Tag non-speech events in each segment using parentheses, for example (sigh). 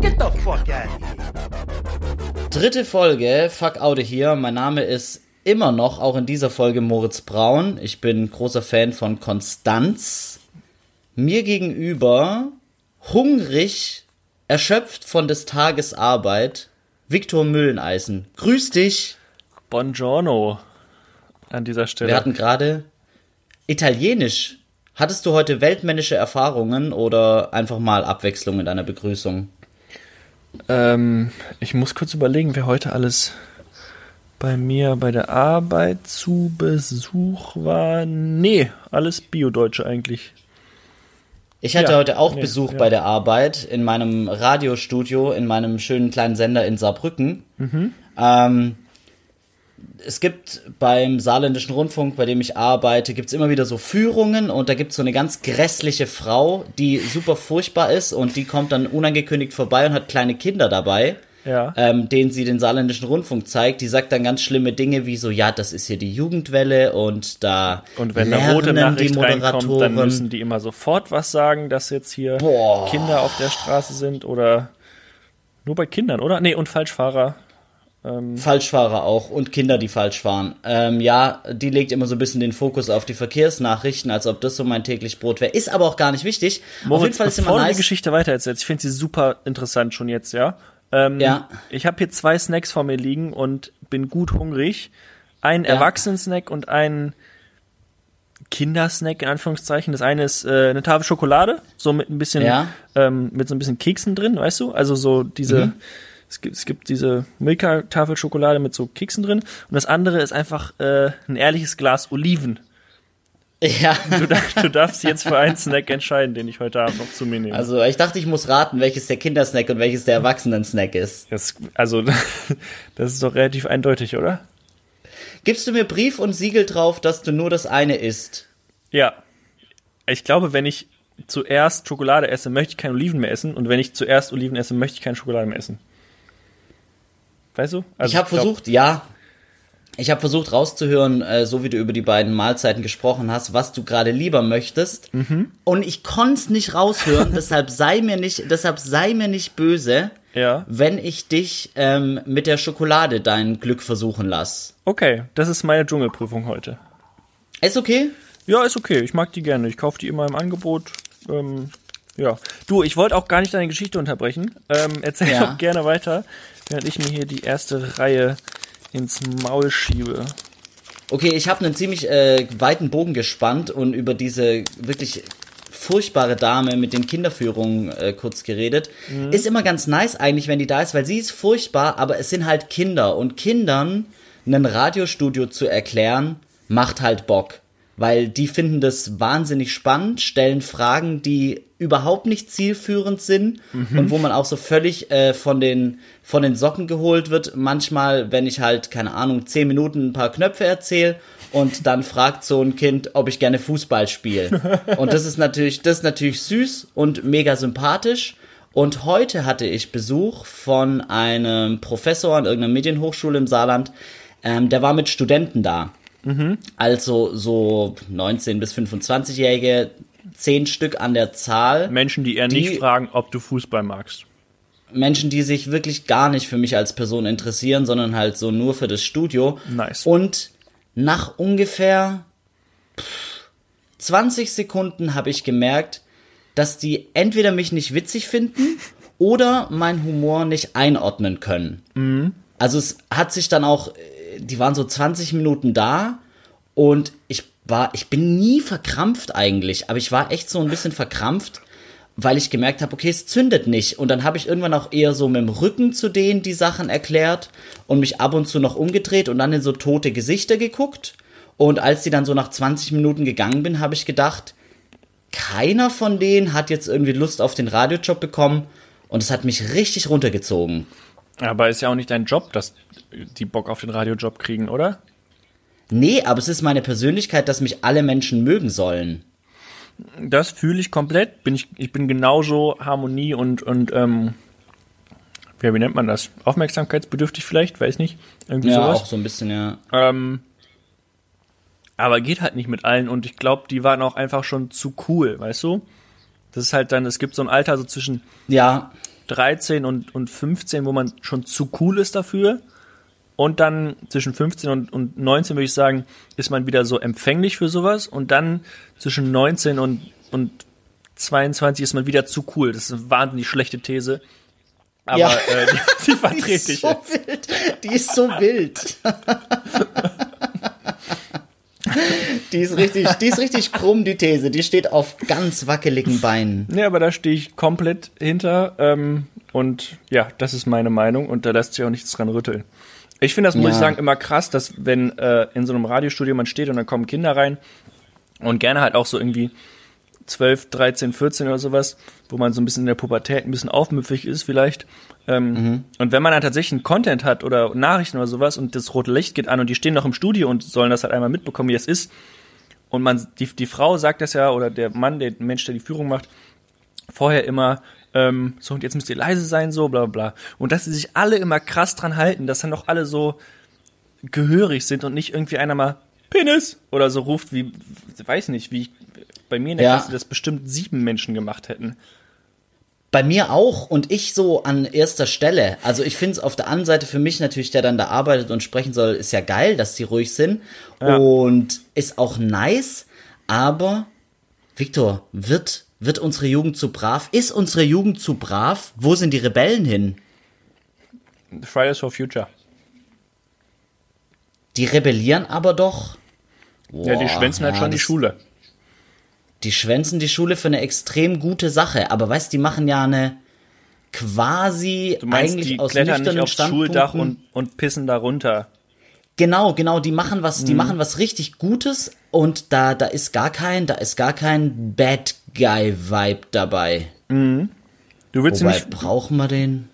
Get the fuck out of here. Dritte Folge, Fuck Aude hier. Mein Name ist immer noch, auch in dieser Folge, Moritz Braun. Ich bin großer Fan von Konstanz. Mir gegenüber, hungrig, erschöpft von des Tages Arbeit, Viktor Mülleneisen. Grüß dich. Buongiorno an dieser Stelle. Wir hatten gerade Italienisch. Hattest du heute weltmännische Erfahrungen oder einfach mal Abwechslung in deiner Begrüßung? ähm, ich muss kurz überlegen, wer heute alles bei mir bei der Arbeit zu Besuch war. Nee, alles Bio-Deutsche eigentlich. Ich hatte Ja, heute auch nee, Besuch ja. bei der Arbeit in meinem Radiostudio, in meinem schönen kleinen Sender in Saarbrücken. Mhm. Ähm, es gibt beim Saarländischen Rundfunk, bei dem ich arbeite, gibt's immer wieder so Führungen und da gibt's so eine ganz grässliche Frau, die super furchtbar ist und die kommt dann unangekündigt vorbei und hat kleine Kinder dabei. Ja. Ähm, denen sie den saarländischen Rundfunk zeigt, die sagt dann ganz schlimme Dinge wie so, ja, das ist hier die Jugendwelle und da Und wenn eine rote Nachricht reinkommt, dann müssen die immer sofort was sagen, dass jetzt hier Boah. Kinder auf der Straße sind oder nur bei Kindern, oder? Nee, und Falschfahrer. Falschfahrer auch und Kinder, die falsch fahren. Ähm, ja, die legt immer so ein bisschen den Fokus auf die Verkehrsnachrichten, als ob das so mein täglich Brot wäre. Ist aber auch gar nicht wichtig. auf jeden Moritz, Fall ist bevor immer du die nice. Geschichte weitererzählst, ich finde sie super interessant schon jetzt, ja. Ähm, Ja. Ich habe hier zwei Snacks vor mir liegen und bin gut hungrig. Ein Ja. Erwachsenen-Snack und ein Kindersnack in Anführungszeichen. Das eine ist äh, eine Tafel Schokolade, so mit ein bisschen, Ja. ähm, mit so ein bisschen Keksen drin, weißt du? Also so diese, Mhm. Es gibt, es gibt diese Milka-Tafel Schokolade mit so Keksen drin. Und das andere ist einfach äh, ein ehrliches Glas Oliven. Ja, Du, du darfst jetzt für einen Snack entscheiden, den ich heute Abend noch zu mir nehme. also ich dachte, ich muss raten, welches der Kindersnack und welches der Erwachsenen-Snack ist. Das, also, (laughs) das ist doch relativ eindeutig, oder? Gibst du mir Brief und Siegel drauf, dass du nur das eine isst? Ja. Ich glaube, wenn ich zuerst Schokolade esse, möchte ich keine Oliven mehr essen. Und wenn ich zuerst Oliven esse, möchte ich keine Schokolade mehr essen. Weißt du? Also ich habe versucht, ja. Ich habe versucht rauszuhören, äh, so wie du über die beiden Mahlzeiten gesprochen hast, was du gerade lieber möchtest. Mhm. Und ich konnte es nicht raushören, (laughs) deshalb sei mir nicht, deshalb sei mir nicht böse, Ja. wenn ich dich ähm, mit der Schokolade dein Glück versuchen lass. Okay, das ist meine Dschungelprüfung heute. Ist okay? Ja, ist okay. Ich mag die gerne. Ich kaufe die immer im Angebot. Ähm, ja. Du, ich wollte auch gar nicht deine Geschichte unterbrechen. Ähm, erzähl Ja. doch gerne weiter, während ich mir hier die erste Reihe ins Maul schiebe. Okay, ich habe einen ziemlich äh, weiten Bogen gespannt und über diese wirklich furchtbare Dame mit den Kinderführungen äh, kurz geredet. Ist immer ganz nice eigentlich, wenn die da ist, weil sie ist furchtbar, aber es sind halt Kinder und Kindern ein Radiostudio zu erklären, macht halt Bock. Weil die finden das wahnsinnig spannend, stellen Fragen, die überhaupt nicht zielführend sind und wo man auch so völlig äh, von, den, von den Socken geholt wird. Manchmal, wenn ich halt, keine Ahnung, zehn Minuten ein paar Knöpfe erzähle und dann fragt so ein Kind, ob ich gerne Fußball spiele. (laughs) Und das ist natürlich, das ist natürlich süß und mega sympathisch. Und heute hatte ich Besuch von einem Professor an irgendeiner Medienhochschule im Saarland. Ähm, der war mit Studenten da. Also so 19 bis 25-Jährige, zehn Stück an der Zahl. Menschen, die eher Die- nicht fragen, ob du Fußball magst. Menschen, die sich wirklich gar nicht für mich als Person interessieren, sondern halt so nur für das Studio. Nice. Und nach ungefähr pff, 20 Sekunden habe ich gemerkt, dass die entweder mich nicht witzig finden oder meinen Humor nicht einordnen können. Also es hat sich dann auch, die waren so 20 Minuten da und ich war, ich bin nie verkrampft eigentlich, aber ich war echt so ein bisschen verkrampft, weil ich gemerkt habe, okay, es zündet nicht. Und dann habe ich irgendwann auch eher so mit dem Rücken zu denen die Sachen erklärt und mich ab und zu noch umgedreht und dann in so tote Gesichter geguckt. Und als die dann so nach 20 Minuten gegangen bin, habe ich gedacht, keiner von denen hat jetzt irgendwie Lust auf den Radiojob bekommen und es hat mich richtig runtergezogen. Aber ist ja auch nicht dein Job, dass die Bock auf den Radiojob kriegen, oder? Nee, aber es ist meine Persönlichkeit, dass mich alle Menschen mögen sollen. Das fühle ich komplett. Bin ich, ich bin genauso Harmonie und, und ähm, ja, wie nennt man das? Aufmerksamkeitsbedürftig vielleicht, weiß nicht. Irgendwie Ja, sowas. auch so ein bisschen, ja. Ähm, Aber geht halt nicht mit allen und ich glaube, die waren auch einfach schon zu cool, weißt du? Das ist halt dann, es gibt so ein Alter so zwischen Ja, 13 und, und 15, wo man schon zu cool ist dafür. Und dann zwischen 15 und, und 19 würde ich sagen, ist man wieder so empfänglich für sowas. Und dann zwischen 19 und, und 22 ist man wieder zu cool. Das ist eine wahnsinnig schlechte These. Aber Ja. äh, die, die vertrete ich. so wild. Die ist so wild. (laughs) Die ist richtig, die ist richtig krumm, die These. Die steht auf ganz wackeligen Beinen. Nee, aber da stehe ich komplett hinter. Ähm, und ja, das ist meine Meinung und da lässt sich auch nichts dran rütteln. Ich finde das, muss Ja. ich sagen, immer krass, dass wenn äh, in so einem Radiostudio man steht und dann kommen Kinder rein und gerne halt auch so irgendwie 12, 13, 14 oder sowas, wo man so ein bisschen in der Pubertät ein bisschen aufmüpfig ist vielleicht. Ähm, Und wenn man dann tatsächlich einen Content hat oder Nachrichten oder sowas und das rote Licht geht an und die stehen noch im Studio und sollen das halt einmal mitbekommen, wie es ist. Und man, die, die Frau sagt das ja, oder der Mann, der Mensch, der die Führung macht, vorher immer, ähm, so und jetzt müsst ihr leise sein, so, bla bla. bla. Und dass sie sich alle immer krass dran halten, dass dann doch alle so gehörig sind und nicht irgendwie einer mal Penis oder so ruft, wie, weiß nicht, wie ich, bei mir in der Ja. Klasse das bestimmt sieben Menschen gemacht hätten. Bei mir auch und ich so an erster Stelle. Also ich finde es auf der anderen Seite für mich natürlich, der dann da arbeitet und sprechen soll, ist ja geil, dass die ruhig sind. Ja. Und ist auch nice. Aber, Victor, wird, wird unsere Jugend zu brav? Ist unsere Jugend zu brav? Wo sind die Rebellen hin? Fridays for Future. Die rebellieren aber doch. ja, die Boah, schwänzen halt ja, schon die Schule. Die schwänzen die Schule für eine extrem gute Sache. Aber weißt, die machen ja eine quasi Du meinst, eigentlich die aus klettern nicht nüchternen aufs Schuldach Standpunkten- und, und pissen da runter. Genau, genau, die machen was, Mhm. die machen was richtig Gutes und da, da ist gar kein, da ist gar kein Bad Guy Vibe dabei. Du willst Wobei, nicht. brauchen wir den?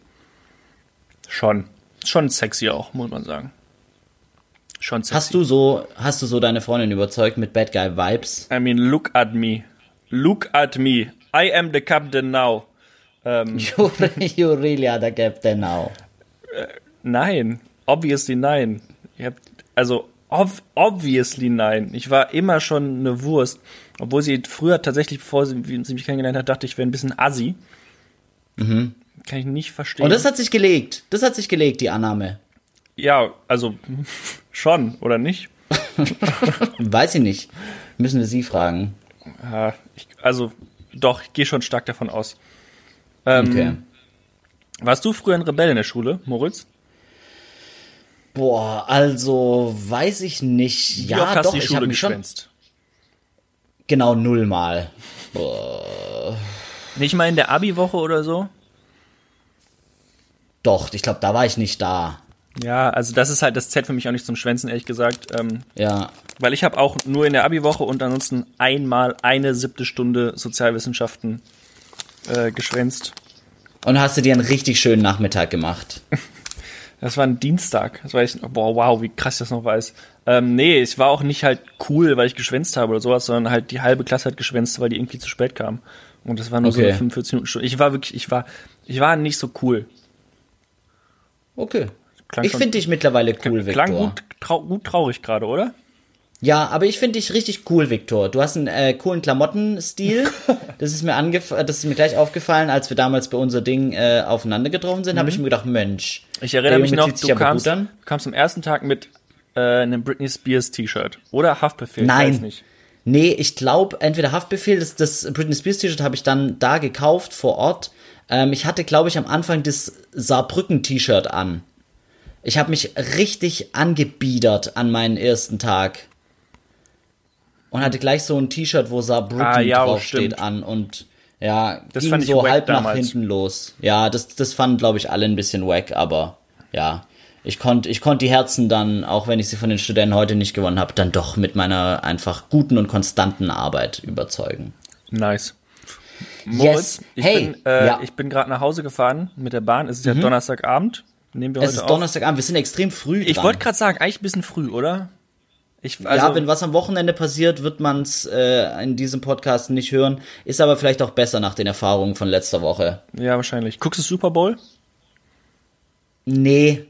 Schon. Schon sexy auch, muss man sagen. Schon sexy. Hast du so, hast du so deine Freundin überzeugt mit Bad Guy Vibes? I mean, look at me. Look at me. I am the captain now. Ähm, You, you really are the captain now. nein. Obviously nein. Ich hab, also, ob, obviously nein. Ich war immer schon eine Wurst. Obwohl sie früher tatsächlich, bevor sie, sie mich kennengelernt hat, dachte ich, wäre ein bisschen assi. Kann ich nicht verstehen. Und das hat sich gelegt. Das hat sich gelegt, die Annahme. Ja, also, schon, oder nicht? (laughs) Weiß ich nicht. Müssen wir sie fragen. Ja, ich, also, doch, ich gehe schon stark davon aus. Ähm, Okay. Warst du früher ein Rebell in der Schule, Moritz? Boah, also weiß ich nicht. Wie ja, oft hast doch, die ich habe Schule mich schon geschwänzt? genau nullmal. Nicht mal in der Abi-Woche oder so? Doch, ich glaube, da war ich nicht da. Ja, also das ist halt, das zählt für mich auch nicht zum Schwänzen, ehrlich gesagt. Ähm, Ja, weil ich habe auch nur in der Abi-Woche und ansonsten einmal eine siebte Stunde Sozialwissenschaften äh, geschwänzt. Und hast du dir einen richtig schönen Nachmittag gemacht? (laughs) Das war ein Dienstag. Das weiß ich, boah, wow, wie krass ich das noch weiß. Ähm, nee, ich war auch nicht halt cool, weil ich geschwänzt habe oder sowas, sondern halt die halbe Klasse hat geschwänzt, weil die irgendwie zu spät kam. Und das war nur so Okay. eine 45 Minuten Stunde. Ich war wirklich, ich war, ich war nicht so cool. Okay. Klang ich finde dich mittlerweile cool, Victor. Klang gut, trau gut traurig gerade, oder? Ja, aber ich finde dich richtig cool, Victor. Du hast einen äh, coolen Klamottenstil. (laughs) das ist mir angef das ist mir gleich aufgefallen, als wir damals bei unser Ding äh, aufeinander getroffen sind, habe ich mir gedacht, Mensch. Mhm. Ich erinnere mich noch, du kamst, du kamst am ersten Tag mit äh, einem Britney Spears T-Shirt oder Haftbefehl, ich Nein. weiß nicht. Nee, ich glaube, entweder Haftbefehl, das, das Britney Spears T-Shirt habe ich dann da gekauft vor Ort. Ähm, ich hatte, glaube ich, am Anfang das Saarbrücken-T-Shirt an. Ich habe mich richtig angebiedert an meinen ersten Tag. Und hatte gleich so ein T-Shirt, wo Saarbrücken Ah, ja, draufsteht an und ja, Das ging so halb nach damals. hinten los. Ja, das, das fanden, glaube ich, alle ein bisschen wack, aber ja. Ich konnte ich konnt die Herzen dann, auch wenn ich sie von den Studenten heute nicht gewonnen habe, dann doch mit meiner einfach guten und konstanten Arbeit überzeugen. Nice. Moritz, ich Hey, bin, äh, ja. Mhm. ich bin gerade nach Hause gefahren mit der Bahn. Es ist ja Donnerstagabend. Nehmen wir Es heute ist auf. Donnerstagabend, wir sind extrem früh Ich dran. wollte gerade sagen, eigentlich ein bisschen früh, oder? Ich, also, ja, wenn was am Wochenende passiert, wird man es äh, in diesem Podcast nicht hören. Ist aber vielleicht auch besser nach den Erfahrungen von letzter Woche. ja, wahrscheinlich. Guckst du Super Bowl? Nee,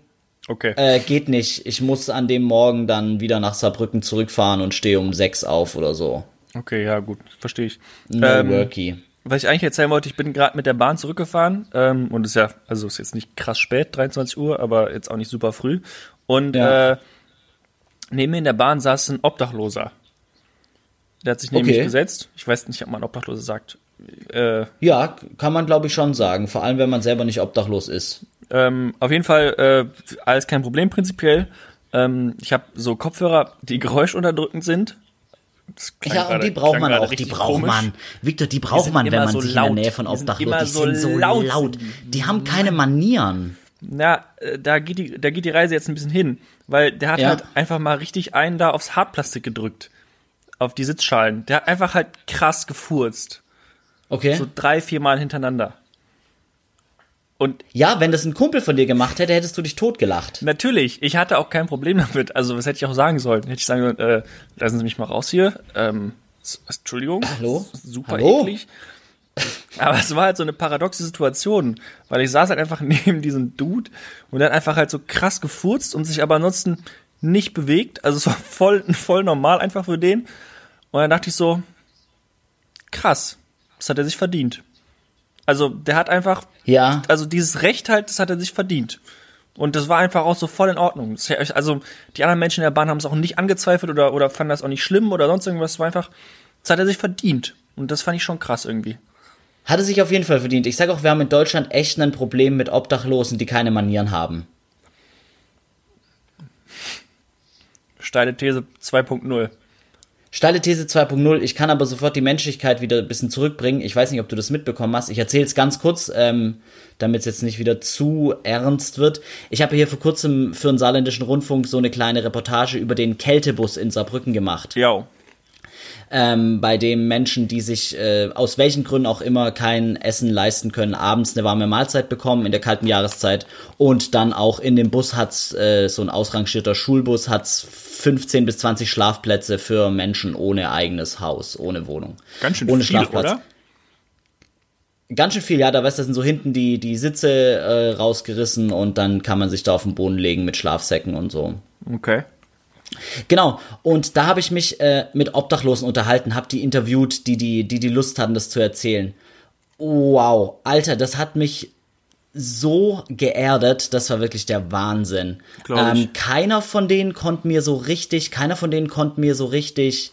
Okay. Äh, geht nicht. Ich muss an dem Morgen dann wieder nach Saarbrücken zurückfahren und stehe um sechs auf oder so. Okay, ja, gut, verstehe ich. No Ähm, worky. Was ich eigentlich erzählen wollte, ich bin gerade mit der Bahn zurückgefahren ähm, und ist ja, also ist jetzt nicht krass spät, 23 Uhr, aber jetzt auch nicht super früh. Und Ja. äh, neben mir in der Bahn saß ein Obdachloser. Der hat sich neben Okay. mich gesetzt. Ich weiß nicht, ob man Obdachloser sagt. Äh, Ja, kann man glaube ich schon sagen. Vor allem, wenn man selber nicht obdachlos ist. ähm, auf jeden Fall äh, alles kein Problem prinzipiell. Ähm, ich habe so Kopfhörer, die (laughs) geräuschunterdrückend sind. Ja, und die braucht man auch. Die braucht komisch. man. Victor, die braucht man, wenn man so sich in laut. der Nähe von Obdachlosen. Die sind so laut, laut. Die haben keine Manieren. Na, äh, da geht die, da geht die Reise jetzt ein bisschen hin, weil der hat Ja. halt einfach mal richtig einen da aufs Hartplastik gedrückt. Auf die Sitzschalen. Der hat einfach halt krass gefurzt. Okay. So drei, vier Mal hintereinander. Und ja, wenn das ein Kumpel von dir gemacht hätte, hättest du dich totgelacht. natürlich, ich hatte auch kein Problem damit. Also, was hätte ich auch sagen sollen? Hätte ich sagen sollen, äh, lassen Sie mich mal raus hier. Ähm, Entschuldigung. Hallo? Super Hallo? eklig. Aber es war halt so eine paradoxe Situation, weil ich saß halt einfach (laughs) neben diesem Dude und hat einfach halt so krass gefurzt und sich aber ansonsten nicht bewegt. Also es war voll, (laughs) voll normal einfach für den. Und dann dachte ich so, krass, das hat er sich verdient. Also der hat einfach, Ja. also dieses Recht halt, das hat er sich verdient. Und das war einfach auch so voll in Ordnung. Das- Also die anderen Menschen in der Bahn haben es auch nicht angezweifelt oder, oder fanden das auch nicht schlimm oder sonst irgendwas. Es war einfach, das hat er sich verdient. Und das fand ich schon krass irgendwie. Hatte sich auf jeden Fall verdient. Ich sage auch, wir haben in Deutschland echt ein Problem mit Obdachlosen, die keine Manieren haben. Steile These 2.0. Steile These 2.0. Ich kann aber sofort die Menschlichkeit wieder ein bisschen zurückbringen. Ich weiß nicht, ob du das mitbekommen hast. Ich erzähle es ganz kurz, ähm, damit es jetzt nicht wieder zu ernst wird. Ich habe hier vor kurzem für den saarländischen Rundfunk so eine kleine Reportage über den Kältebus in Saarbrücken gemacht. Ja. Ähm, bei dem Menschen, die sich äh, aus welchen Gründen auch immer kein Essen leisten können, abends eine warme Mahlzeit bekommen in der kalten Jahreszeit und dann auch in dem Bus hat's äh, so ein ausrangierter Schulbus hat's 15 bis 20 Schlafplätze für Menschen ohne eigenes Haus, ohne Wohnung. Ganz schön ohne viel, Schlafplatz. oder? Ganz schön viel, ja, da weißt du, sind so hinten die, die Sitze äh, rausgerissen und dann kann man sich da auf den Boden legen mit Schlafsäcken und so. Okay. Genau, und da habe ich mich äh, mit Obdachlosen unterhalten, habe die interviewt, die, die, die die Lust hatten, das zu erzählen. Wow, Alter, das hat mich so geerdet, das war wirklich der Wahnsinn. Ähm, keiner von denen konnte mir so richtig, keiner von denen konnte mir so richtig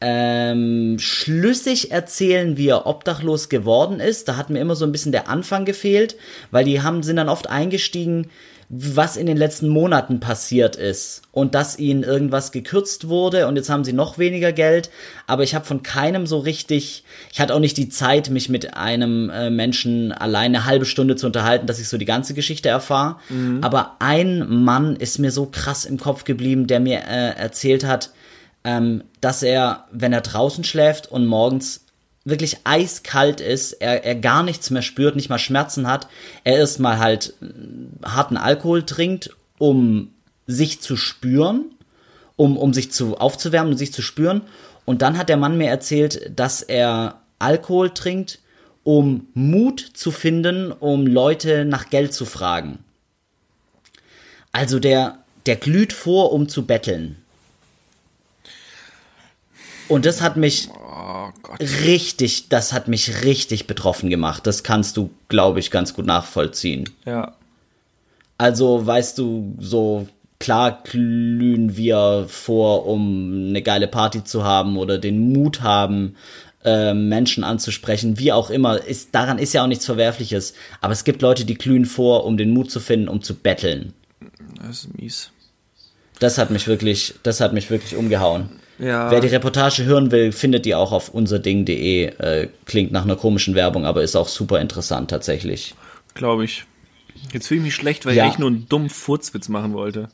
ähm, schlüssig erzählen, wie er obdachlos geworden ist. Da hat mir immer so ein bisschen der Anfang gefehlt, weil die haben, sind dann oft eingestiegen, was in den letzten Monaten passiert ist und dass ihnen irgendwas gekürzt wurde und jetzt haben sie noch weniger Geld. Aber ich habe von keinem so richtig, ich hatte auch nicht die Zeit, mich mit einem äh, Menschen alleine eine halbe Stunde zu unterhalten, dass ich so die ganze Geschichte erfahre. Aber ein Mann ist mir so krass im Kopf geblieben, der mir äh, erzählt hat, ähm, dass er, wenn er draußen schläft und morgens wirklich eiskalt ist, er, er gar nichts mehr spürt, nicht mal Schmerzen hat, er erstmal halt äh, harten Alkohol trinkt, um sich zu spüren, um, um sich zu aufzuwärmen und sich zu spüren. Und dann hat der Mann mir erzählt, dass er Alkohol trinkt, um Mut zu finden, um Leute nach Geld zu fragen. Also der, der glüht vor, um zu betteln. Und das hat mich Oh richtig, das hat mich richtig betroffen gemacht. Das kannst du, glaube ich, ganz gut nachvollziehen. Ja. Also, weißt du, so klar glühen wir vor, um eine geile Party zu haben oder den Mut haben, äh, Menschen anzusprechen, wie auch immer. Ist, daran ist ja auch nichts Verwerfliches. Aber es gibt Leute, die glühen vor, um den Mut zu finden, um zu betteln. Das ist mies. Das hat mich wirklich, das hat mich wirklich umgehauen. Ja. Wer die Reportage hören will, findet die auch auf unserding.de. Äh, klingt nach einer komischen Werbung, aber ist auch super interessant tatsächlich. Glaube ich. Jetzt fühle ich mich schlecht, weil Ja. ich eigentlich nur einen dummen Furzwitz machen wollte.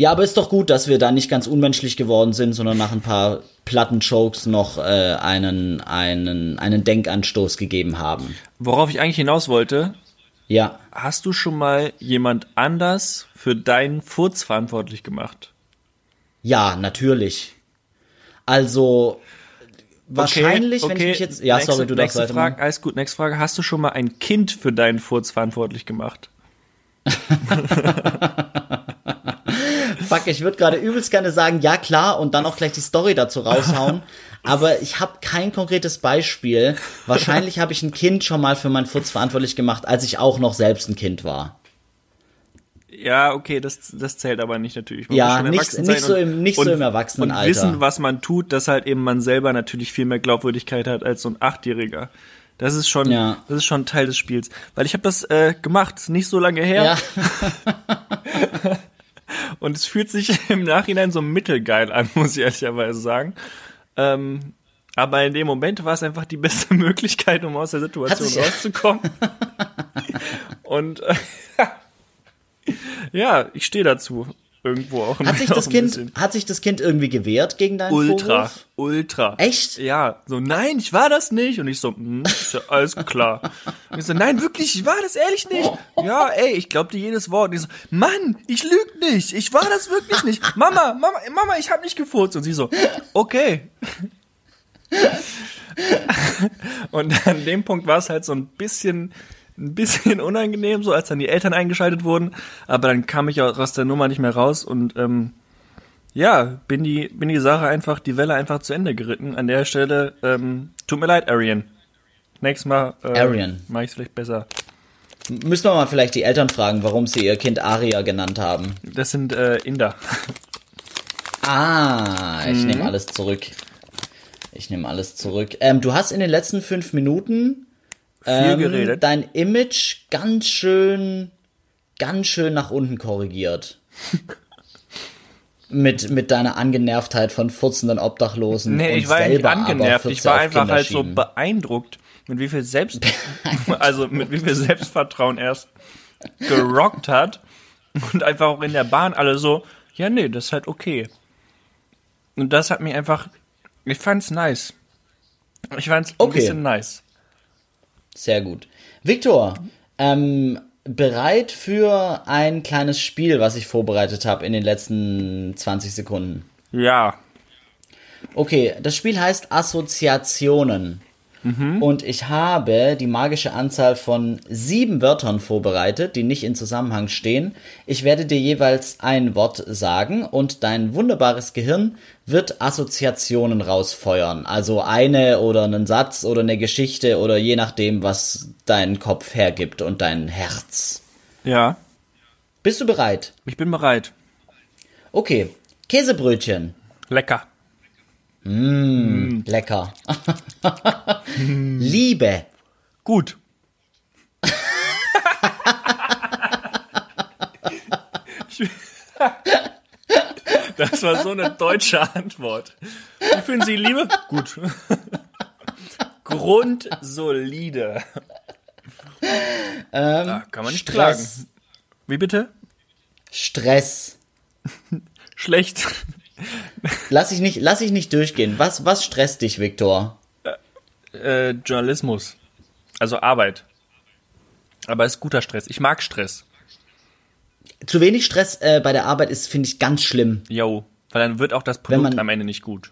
Ja, aber ist doch gut, dass wir da nicht ganz unmenschlich geworden sind, sondern nach ein paar platten Jokes noch äh, einen, einen, einen Denkanstoß gegeben haben. Worauf ich eigentlich hinaus wollte, Ja. hast du schon mal jemand anders für deinen Furz verantwortlich gemacht? Ja, natürlich. Also, wahrscheinlich, wenn ich okay, mich jetzt. Ja, nächste, sorry, du darfst weitermachen. Frage, alles gut, nächste Frage. Hast du schon mal ein Kind für deinen Furz verantwortlich gemacht? (laughs) Fuck, ich würde gerade übelst gerne sagen, ja klar, und dann auch gleich die Story dazu raushauen. (laughs) Aber ich habe kein konkretes Beispiel. Wahrscheinlich habe ich ein Kind schon mal für meinen Furz verantwortlich gemacht, als ich auch noch selbst ein Kind war. Ja, okay, das, das zählt aber nicht natürlich. Man Ja, nicht- nicht so im- nicht so und, im Erwachsenenalter. Und wissen, was man tut, dass halt eben man selber natürlich viel mehr Glaubwürdigkeit hat als so ein Achtjähriger. Das ist schon, Ja. das ist schon Teil des Spiels. Weil ich habe das äh, gemacht, nicht so lange her. Ja, (laughs) Und es fühlt sich (laughs) im Nachhinein so mittelgeil an, (laughs) muss ich ehrlicherweise sagen. Ähm, aber in dem Moment war es einfach die beste Möglichkeit, um aus der Situation rauszukommen. Und äh, ja, ich stehe dazu. Irgendwo auch. hat sich das Kind, bisschen. hat sich das Kind irgendwie gewehrt gegen deinen Ultra, Vorwurf? ultra. Echt? Ja, so, nein, ich war das nicht. Und ich so, hm, ist ja alles klar. Und ich so, nein, wirklich, ich war das ehrlich nicht. Ja, ey, ich glaub dir jedes Wort. Und ich so, Mann, ich lüg nicht. Ich war das wirklich nicht. Mama, Mama, Mama, ich hab nicht gefurzt. Und sie so, okay. (laughs) Und an dem Punkt war es halt so ein bisschen, ein bisschen (laughs) unangenehm, so als dann die Eltern eingeschaltet wurden. Aber dann kam ich aus der Nummer nicht mehr raus und ähm, ja, bin die, bin die Sache einfach, die Welle einfach zu Ende geritten. An der Stelle, ähm, tut mir leid, Arian. Nächstes Mal äh, Arian. mache ich vielleicht besser. Müssen wir mal vielleicht die Eltern fragen, warum sie ihr Kind Aria genannt haben. Das sind äh, Inder. Ah, ich nehme alles zurück. Ich nehme alles zurück. Ähm, du hast in den letzten fünf Minuten ähm, geredet. dein Image ganz schön, ganz schön nach unten korrigiert. (laughs) mit, mit deiner Angenervtheit von furzenden Obdachlosen. Nee, und ich war ja nicht angenervt. 14 Ich war einfach halt so beeindruckt, mit wie viel Selbst, (laughs) also mit wie viel Selbstvertrauen er es gerockt hat und einfach auch in der Bahn alle so, ja, nee, das ist halt okay. Und das hat mich einfach, ich fand's nice. Ich fand's ein Okay. bisschen nice. Sehr gut. Viktor, ähm, bereit für ein kleines Spiel, was ich vorbereitet habe in den letzten 20 Sekunden? Ja. Okay, das Spiel heißt Assoziationen. Und ich habe die magische Anzahl von sieben Wörtern vorbereitet, die nicht in Zusammenhang stehen. Ich werde dir jeweils ein Wort sagen und dein wunderbares Gehirn wird Assoziationen rausfeuern. Also eine oder einen Satz oder eine Geschichte oder je nachdem, was dein Kopf hergibt und dein Herz. Ja. Bist du bereit? Ich bin bereit. Okay, Käsebrötchen. Lecker. Lecker. (laughs) Liebe. Gut. (laughs) (laughs) Das war so eine deutsche Antwort. Wie finden Sie Liebe? Gut. Grundsolide. da kann man nicht klagen. Stress. Wie bitte? Stress. Schlecht. Lass ich nicht, lass ich nicht durchgehen. Was, was stresst dich, Viktor? Äh, Journalismus. Also Arbeit. Aber es ist guter Stress. Ich mag Stress. Zu wenig Stress äh, bei der Arbeit ist, finde ich, ganz schlimm. Yo. Weil dann wird auch das Produkt man- am Ende nicht gut.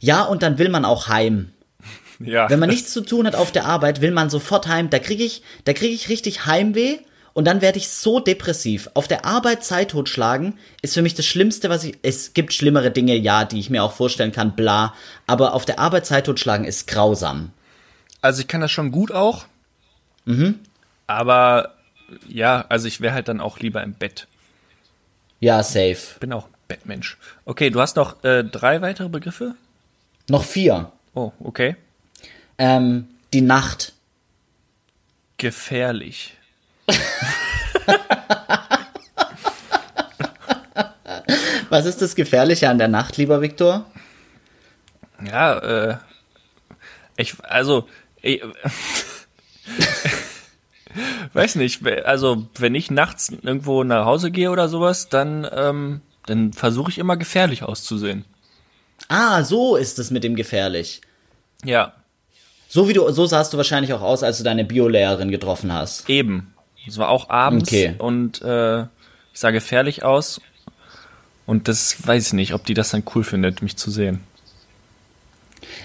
Ja, und dann will man auch heim. (laughs) Ja. Wenn man nichts zu tun hat auf der Arbeit, will man sofort heim. Da kriege ich, da kriege ich richtig Heimweh und dann werde ich so depressiv. Auf der Arbeit Zeit totschlagen ist für mich das Schlimmste, was ich. Es gibt schlimmere Dinge, ja, die ich mir auch vorstellen kann, bla. Aber auf der Arbeit Zeit totschlagen ist grausam. Also ich kann das schon gut auch. Mhm. Aber ja, also ich wäre halt dann auch lieber im Bett. Ja, safe. Bin auch Bettmensch. Okay, du hast noch äh, drei weitere Begriffe? Noch vier. Oh, okay. Ähm, die Nacht. Gefährlich. (laughs) Was ist das Gefährliche an der Nacht, lieber Viktor? Ja, äh, ich, also, ich, (laughs) weiß nicht, also, wenn ich nachts irgendwo nach Hause gehe oder sowas, dann, ähm, dann versuche ich immer gefährlich auszusehen. Ah, so ist es mit dem gefährlich. Ja, So wie du, so sahst du wahrscheinlich auch aus, als du deine Biolehrerin getroffen hast. eben. Es war auch abends Okay. und äh, ich sah gefährlich aus. Und das weiß ich nicht, ob die das dann cool findet, mich zu sehen.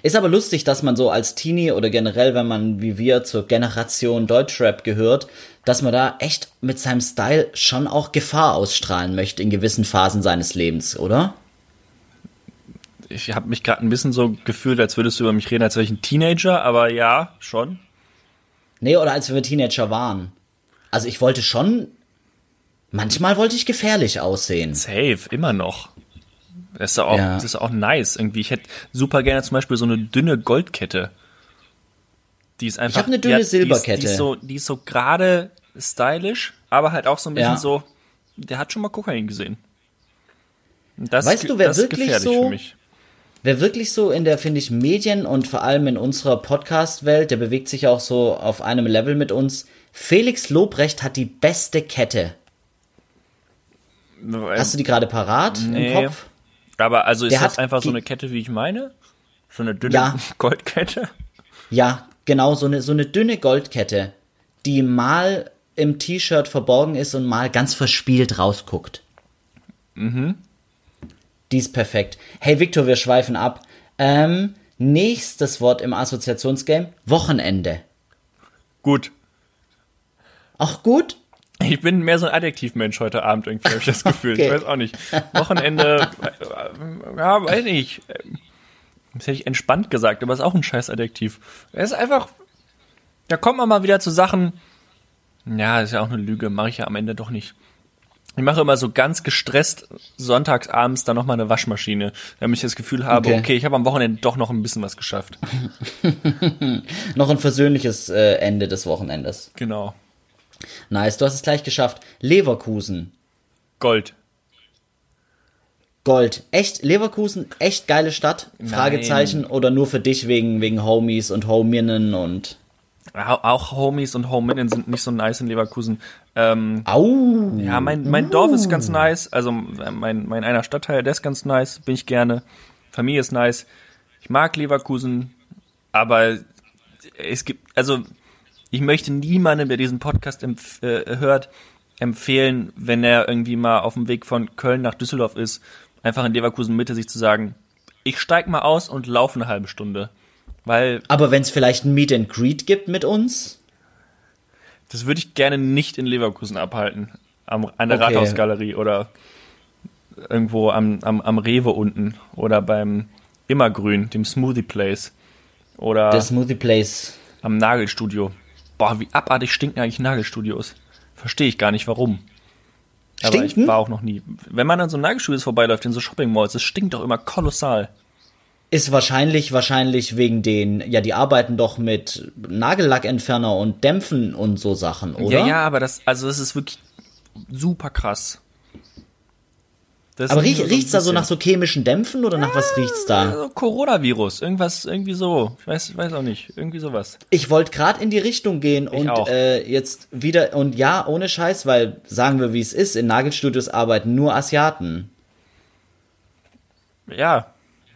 Ist aber lustig, dass man so als Teenie oder generell, wenn man wie wir zur Generation Deutschrap gehört, dass man da echt mit seinem Style schon auch Gefahr ausstrahlen möchte in gewissen Phasen seines Lebens, oder? Ich habe mich gerade ein bisschen so gefühlt, als würdest du über mich reden, als wäre ich ein Teenager, aber ja, schon. Nee, oder als wir Teenager waren. Also ich wollte schon, manchmal wollte ich gefährlich aussehen. Safe, immer noch. Das ist auch, Ja. das ist auch nice. Irgendwie, ich hätte super gerne zum Beispiel so eine dünne Goldkette. Die ist einfach. hab eine die dünne hat- Die Silberkette. ist, die ist so, die ist so gerade stylisch, aber halt auch so ein bisschen Ja. so. Der hat schon mal Kokain gesehen. Das, Weißt du, wer wirklich gefährlich so- für mich. Wer wirklich so in der, finde ich, Medien und vor allem in unserer Podcast-Welt, der bewegt sich auch so auf einem Level mit uns. Felix Lobrecht hat die beste Kette. Hast du die gerade parat Nee. im Kopf? Aber also ist das hat einfach so eine Kette, wie ich meine? So eine dünne Ja. (laughs) Goldkette? Ja, genau, so eine, so eine dünne Goldkette, die mal im T-Shirt verborgen ist und mal ganz verspielt rausguckt. Mhm. Die ist perfekt. Hey Victor, wir schweifen ab. Ähm, nächstes Wort im Assoziationsgame, Wochenende. Gut. Auch gut? Ich bin mehr so ein Adjektivmensch heute Abend irgendwie, habe ich das (laughs) Gefühl. Okay. Ich weiß auch nicht. Wochenende, äh, ja, weiß nicht. Das hätte ich entspannt gesagt, aber ist auch ein scheiß Adjektiv. Es ist einfach, da kommt man mal wieder zu Sachen, ja, ist ja auch eine Lüge, mache ich ja am Ende doch nicht. Ich mache immer so ganz gestresst sonntags abends dann nochmal eine Waschmaschine, damit ich das Gefühl habe, Okay. okay, ich habe am Wochenende doch noch ein bisschen was geschafft. (laughs) Noch ein versöhnliches äh, Ende des Wochenendes. Genau. Nice, du hast es gleich geschafft. Leverkusen. Gold. Gold. Echt, Leverkusen, echt geile Stadt? Fragezeichen. Oder nur für dich wegen, wegen Homies und Hominnen und. Auch auch Homies und Homininnen sind nicht so nice in Leverkusen. Ähm, Au! Ja, mein, mein Dorf ist ganz nice. Also mein, mein einer Stadtteil, der ist ganz nice. Bin ich gerne. Familie ist nice. Ich mag Leverkusen. Aber es gibt, also ich möchte niemandem, der diesen Podcast empf äh, hört, empfehlen, wenn er irgendwie mal auf dem Weg von Köln nach Düsseldorf ist, einfach in Leverkusen Mitte sich zu sagen, ich steig mal aus und laufe eine halbe Stunde. Weil Aber wenn es vielleicht ein Meet and Greet gibt mit uns? Das würde ich gerne nicht in Leverkusen abhalten. Am, an der Okay. Rathausgalerie oder irgendwo am, am, am Rewe unten oder beim Immergrün, dem Smoothie Place oder Der Smoothie Place. am Nagelstudio. Boah, wie abartig stinken eigentlich Nagelstudios. Verstehe ich gar nicht, warum. Aber Stinken? ich war auch noch nie. Wenn man an so Nagelstudios vorbeiläuft, in so Shopping Malls, das stinkt doch immer kolossal. Ist wahrscheinlich, wahrscheinlich wegen den, ja, die arbeiten doch mit Nagellackentferner und Dämpfen und so Sachen, oder? Ja, ja, aber das, also das ist wirklich super krass. Das Aber ist riech, nur so riecht's da so nach so chemischen Dämpfen oder nach was riecht's da? Also Coronavirus, irgendwas, irgendwie so. Ich weiß, weiß auch nicht, irgendwie sowas. Ich wollte gerade in die Richtung gehen und auch. äh, jetzt wieder und ja, ohne Scheiß, weil sagen wir, wie es ist, in Nagelstudios arbeiten nur Asiaten. Ja,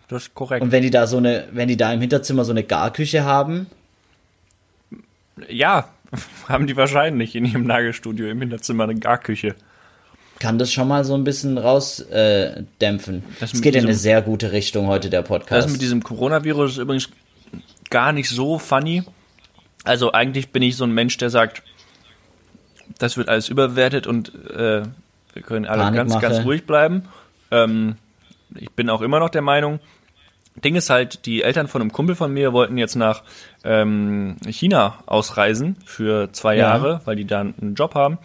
das ist korrekt. Und wenn die da so eine, wenn die da im Hinterzimmer so eine Garküche haben, ja, (laughs) haben die wahrscheinlich in ihrem Nagelstudio im Hinterzimmer eine Garküche. Kann das schon mal so ein bisschen rausdämpfen. Äh. Das Es geht in diesem- eine sehr gute Richtung heute der Das Podcast. mit diesem Coronavirus ist übrigens gar nicht so funny. Also eigentlich bin ich so ein Mensch, der sagt, das wird alles überwertet und äh, wir können alle ganz, ganz ruhig bleiben. Ähm, ich bin auch immer noch der Meinung, Ding ist halt, die Eltern von einem Kumpel von mir wollten jetzt nach ähm, China ausreisen für zwei Ja. Jahre, weil die da einen Job haben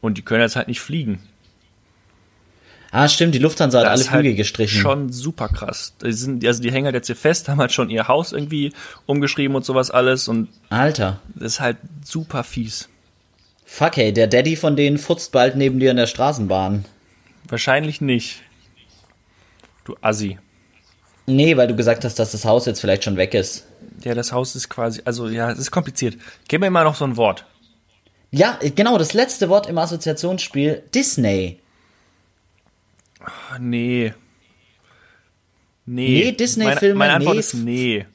und die können jetzt halt nicht fliegen. Ah, stimmt, die Lufthansa hat Das alle ist halt Flüge gestrichen. Schon super krass. Die sind, also die hängen halt jetzt hier fest, (laughs) haben halt schon ihr Haus irgendwie umgeschrieben und sowas alles und Alter. das ist halt super fies. Fuck, hey, der Daddy von denen futzt bald neben dir in der Straßenbahn. Wahrscheinlich nicht. Du Assi. Nee, weil du gesagt hast, dass das Haus jetzt vielleicht schon weg ist. Ja, das Haus ist quasi, also ja, es ist kompliziert. Gib mir mal noch so ein Wort. Ja, genau, das letzte Wort im Assoziationsspiel, Disney. Ah, Nee. Nee. Nee, Disney-Filme, Meine, meine Antwort nee. ist nee.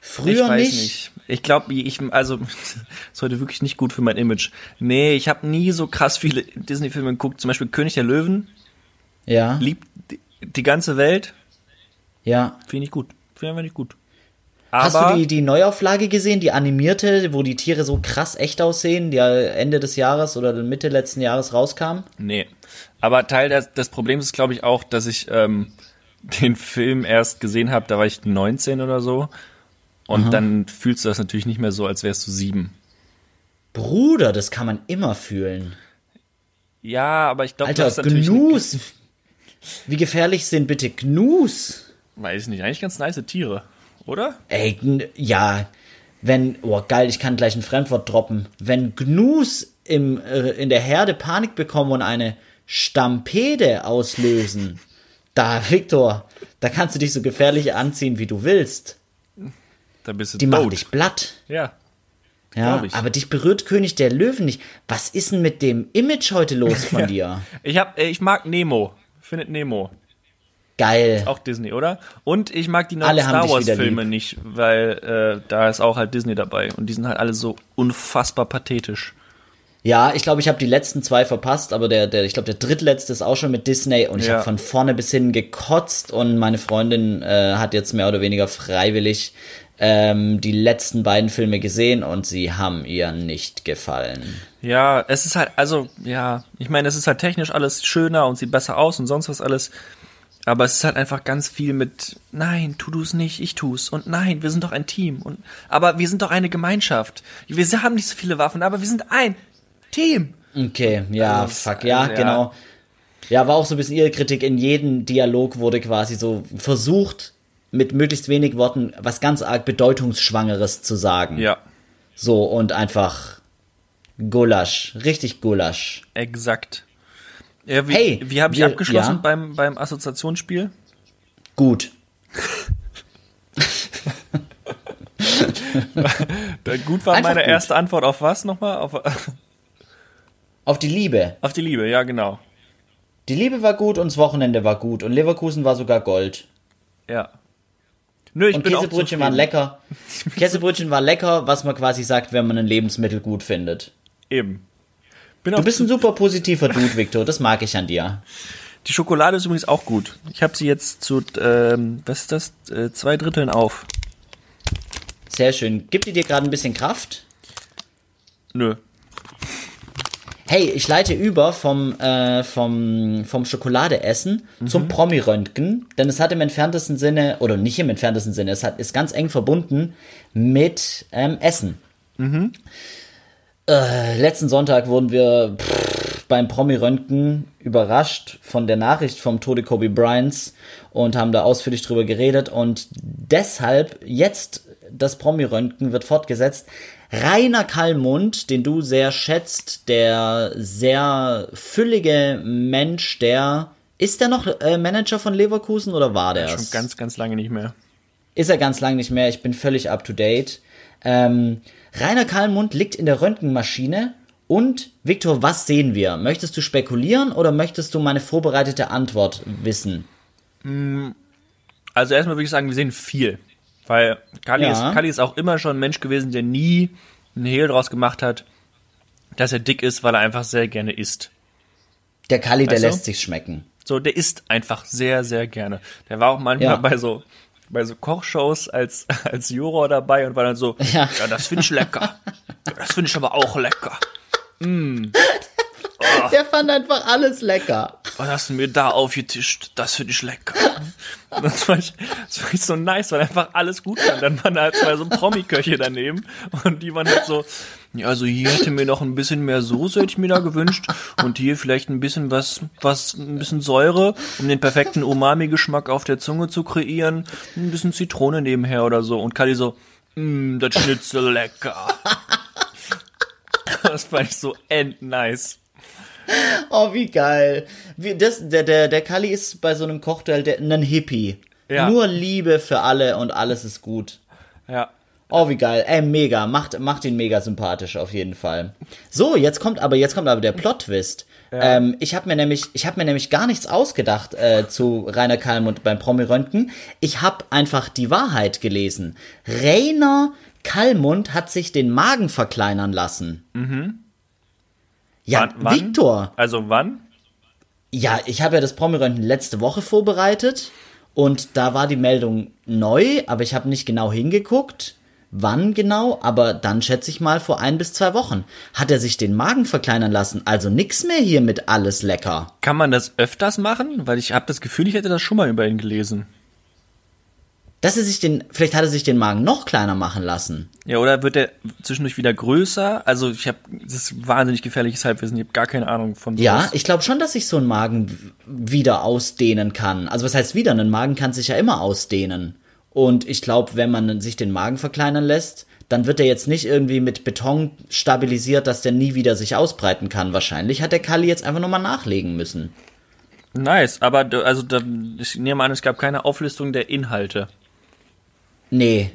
Früher ich weiß nicht. nicht. Ich glaube, ich, also, (laughs) ist heute wirklich nicht gut für mein Image. Nee, ich habe nie so krass viele Disney-Filme geguckt. Zum Beispiel König der Löwen. Ja, Liebt die, ganze Welt. ja. Finde ich gut. Finde ich nicht gut. Hast Aber du die, die Neuauflage gesehen, die animierte, wo die Tiere so krass echt aussehen, die Ende des Jahres oder Mitte letzten Jahres rauskam? Nee. Aber Teil des, des Problems ist, glaube ich, auch, dass ich ähm, den Film erst gesehen habe, da war ich 19 oder so. Und dann fühlst du das natürlich nicht mehr so, als wärst du sieben. Bruder, das kann man immer fühlen. Ja, aber ich glaube, Alter, das ist. Gnus. Wie gefährlich sind bitte Gnus? Weiß ich nicht, eigentlich ganz nice Tiere, oder? Ey, ja, wenn, oh geil, ich kann gleich ein Fremdwort droppen. Wenn Gnus im, äh, in der Herde Panik bekommen und eine Stampede auslösen, da, Viktor, da kannst du dich so gefährlich anziehen, wie du willst. Da bist du Die tot. machen dich platt. Ja. Ja, aber dich berührt König der Löwen nicht. Was ist denn mit dem Image heute los (laughs) von dir? Ich hab, äh, ich mag Nemo. Findet Nemo. Geil. Auch Disney, oder? Und ich mag die neuen Alle Star Wars Filme lieb. nicht, weil äh, da ist auch halt Disney dabei und die sind halt alle so unfassbar pathetisch. Ja, ich glaube, ich habe die letzten zwei verpasst, aber der, der ich glaube, der drittletzte ist auch schon mit Disney und ich Ja. habe von vorne bis hin gekotzt und meine Freundin äh, hat jetzt mehr oder weniger freiwillig ähm, die letzten beiden Filme gesehen und sie haben ihr nicht gefallen. Ja, es ist halt, also, ja, ich meine, es ist halt technisch alles schöner und sieht besser aus und sonst was alles. Aber es ist halt einfach ganz viel mit, nein, tu du's nicht, ich tu's. Und nein, wir sind doch ein Team. Und, aber wir sind doch eine Gemeinschaft. Wir haben nicht so viele Waffen, aber wir sind ein Team. Okay, ja, Also, fuck, ja, ja. genau. Ja, war auch so ein bisschen ihre Kritik. In jedem Dialog wurde quasi so versucht, mit möglichst wenig Worten was ganz arg Bedeutungsschwangeres zu sagen. Ja, So, und einfach Gulasch, richtig Gulasch. exakt. Ja, wie Hey, wie habe ich abgeschlossen ja? beim, beim Assoziationsspiel? Gut. (laughs) Gut war meine gut. erste Antwort auf was nochmal? Auf, Auf die Liebe. auf die Liebe, ja, genau. Die Liebe war gut und das Wochenende war gut und Leverkusen war sogar Gold. Ja. Nö, ich Und bin auch Käsebrötchen waren lecker. (laughs) Käsebrötchen war lecker, was man quasi sagt, wenn man ein Lebensmittel gut findet. Eben. Bin Du bist ein super positiver Dude, Victor. Das mag ich an dir. Die Schokolade ist übrigens auch gut. Ich habe sie jetzt zu, ähm, was ist das, äh, zwei Dritteln auf. Sehr schön. Gibt die dir gerade ein bisschen Kraft? Nö. Hey, ich leite über vom, äh, vom, vom Schokoladeessen Mhm. zum Promi-Röntgen, denn es hat im entferntesten Sinne, oder nicht im entferntesten Sinne, es hat, ist ganz eng verbunden mit ähm, Essen. Mhm. Äh, letzten Sonntag wurden wir pff, beim Promi-Röntgen überrascht von der Nachricht vom Tode Kobe Bryants und haben da ausführlich drüber geredet und deshalb jetzt das Promi-Röntgen wird fortgesetzt. Rainer Kallmund, den du sehr schätzt, der sehr füllige Mensch, der ist der noch äh, Manager von Leverkusen oder war der? Schon ganz, ganz lange nicht mehr. Ist er ganz lang nicht mehr. Ich bin völlig up to date. Ähm, Rainer Kallmund liegt in der Röntgenmaschine. Und, Viktor, was sehen wir? Möchtest du spekulieren oder möchtest du meine vorbereitete Antwort wissen? Also erstmal würde ich sagen, wir sehen viel. Weil Kali, Ja. ist, Kali ist auch immer schon ein Mensch gewesen, der nie einen Hehl draus gemacht hat, dass er dick ist, weil er einfach sehr gerne isst. Der Kalli, der Weißt du? lässt sich schmecken. So, der isst einfach sehr, sehr gerne. Der war auch manchmal Ja. bei so bei so Kochshows als (laughs) als Juror dabei und war dann so, Ja. ja, das finde ich lecker. Das finde ich aber auch lecker. (laughs) Der fand einfach alles lecker. Was hast du mir da aufgetischt? Das finde ich lecker. Das war, ich, das war ich so nice, weil einfach alles gut war. Dann waren halt zwei so Promi-Köche daneben und die waren halt so, ja, also hier hätte mir noch ein bisschen mehr Soße, hätte ich mir da gewünscht und hier vielleicht ein bisschen was, was, ein bisschen Säure, um den perfekten Umami-Geschmack auf der Zunge zu kreieren, ein bisschen Zitrone nebenher oder so. Und Kali so, mmm, das Schnitzel lecker. (laughs) Das fand ich so endnice. (laughs) Oh, wie geil. Wie, das, der, der, der Kalli ist bei so einem Cocktail der, ein Hippie. Ja. Nur Liebe für alle und alles ist gut. Ja. Oh, wie geil. Ey, mega. Macht, macht ihn mega sympathisch, auf jeden Fall. So, jetzt kommt aber, jetzt kommt aber der Plot-Twist. Ähm, ich habe mir nämlich, ich habe mir nämlich gar nichts ausgedacht äh, zu Rainer Kallmund beim Promi-Röntgen. Ich habe einfach die Wahrheit gelesen. Rainer Kallmund hat sich den Magen verkleinern lassen. Ja, Wann-? Viktor. Also wann? Ja, ich habe ja das Promi-Röntgen letzte Woche vorbereitet Und da war die Meldung neu, aber ich habe nicht genau hingeguckt, wann genau, aber dann schätze ich mal vor ein bis zwei Wochen. Hat er sich den Magen verkleinern lassen, also nix mehr hier mit alles lecker. Kann man das öfters machen? Weil ich habe das Gefühl, ich hätte das schon mal über ihn gelesen. Dass er sich den, vielleicht hat er sich den Magen noch kleiner machen lassen. Ja, oder wird er zwischendurch wieder größer? Also ich habe, das ist wahnsinnig gefährliches Halbwissen, ich habe gar keine Ahnung von sowas. Ja, ich glaube schon, dass sich so ein Magen wieder ausdehnen kann. Also was heißt wieder? Ein Magen kann sich ja immer ausdehnen. Und ich glaube, wenn man sich den Magen verkleinern lässt, dann wird er jetzt nicht irgendwie mit Beton stabilisiert, dass der nie wieder sich ausbreiten kann. Wahrscheinlich hat der Kali jetzt einfach nochmal nachlegen müssen. Nice, aber also da, ich nehme an, es gab keine Auflistung der Inhalte. Nee,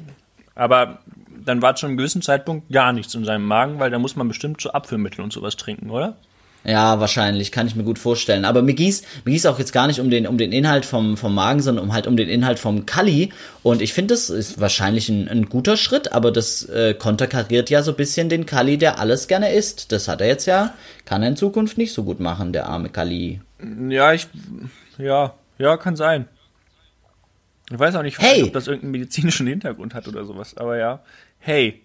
Aber dann war zu einem gewissen Zeitpunkt gar nichts in seinem Magen, weil da muss man bestimmt so Apfelmittel und sowas trinken, oder? Ja, wahrscheinlich, kann ich mir gut vorstellen. Aber mir gieß, mir gieß auch jetzt gar nicht um den, um den Inhalt vom, vom Magen, sondern um halt um den Inhalt vom Kali. Und ich finde, das ist wahrscheinlich ein, ein guter Schritt, aber das äh, konterkariert ja so ein bisschen den Kali, der alles gerne isst. Das hat er jetzt ja, kann er in Zukunft nicht so gut machen, der arme Kali. Ja, ich, ja, ja, kann sein. Ich weiß auch nicht, Hey! ob das irgendeinen medizinischen Hintergrund hat oder sowas, aber ja. Hey,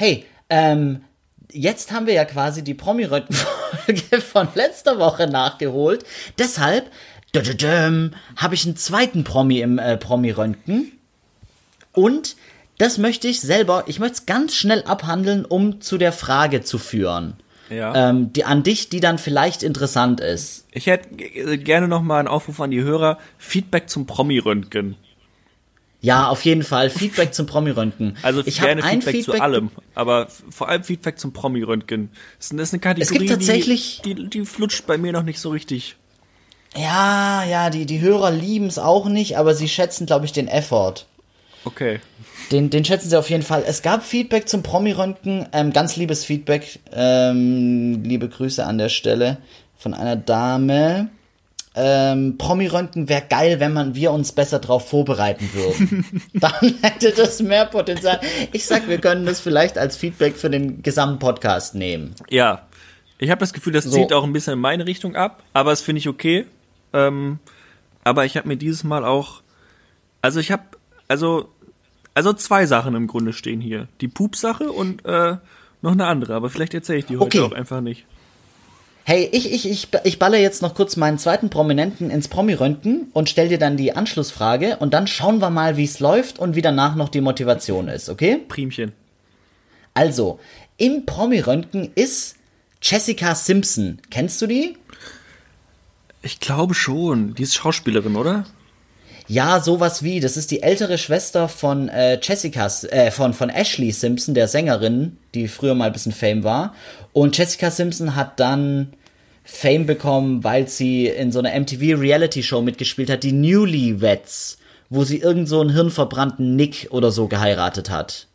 Hey, ähm, jetzt haben wir ja quasi die Promi-Röntgen-Folge (laughs) von letzter Woche nachgeholt. Deshalb habe ich einen zweiten Promi im äh, Promi-Röntgen. Und das möchte ich selber, ich möchte es ganz schnell abhandeln, um zu der Frage zu führen. Ja. Ähm, die an dich, die dann vielleicht interessant ist. Ich hätte gerne noch mal einen Aufruf an die Hörer. Feedback zum Promi-Röntgen. Ja, auf jeden Fall. Feedback zum Promi-Röntgen. (laughs) Also ich habe gerne ein Feedback, zu Feedback allem, aber vor allem Feedback zum Promi-Röntgen. Das ist- eine Kategorie, gibt tatsächlich- die, die, die flutscht bei mir noch nicht so richtig. Ja, ja, die, die Hörer lieben es auch nicht, aber sie schätzen, glaube ich, den Effort. Okay. Den, den schätzen sie auf jeden Fall. Es gab Feedback zum Promi-Röntgen, ähm, ganz liebes Feedback, ähm, liebe Grüße an der Stelle von einer Dame. Ähm, Promi-Röntgen wäre geil, wenn man wir uns besser drauf vorbereiten würden. (laughs) Dann hätte das mehr Potenzial. Ich sag, wir können das vielleicht als Feedback für den gesamten Podcast nehmen. Ja. Ich habe das Gefühl, das So. zielt auch ein bisschen in meine Richtung ab, aber das finde ich okay. Ähm, aber ich habe mir dieses Mal auch, also ich habe, also, also zwei Sachen im Grunde stehen hier. Die Pup-Sache und äh, noch eine andere, aber vielleicht erzähle ich die heute Okay. auch einfach nicht. Hey, ich, ich, ich, ich baller jetzt noch kurz meinen zweiten Prominenten ins Promi-Röntgen und stell dir dann die Anschlussfrage und dann schauen wir mal, wie es läuft und wie danach noch die Motivation ist, okay? Primchen. Also, im Promi-Röntgen ist Jessica Simpson. Kennst du die? Ich glaube schon. Die ist Schauspielerin, oder? Ja, sowas wie. Das ist die ältere Schwester von äh, Jessica's, äh, von, von Ashley Simpson, der Sängerin, die früher mal ein bisschen Fame war. Und Jessica Simpson hat dann Fame bekommen, weil sie in so einer MTV Reality Show mitgespielt hat, die Newlyweds, wo sie irgend so einen hirnverbrannten Nick oder so geheiratet hat.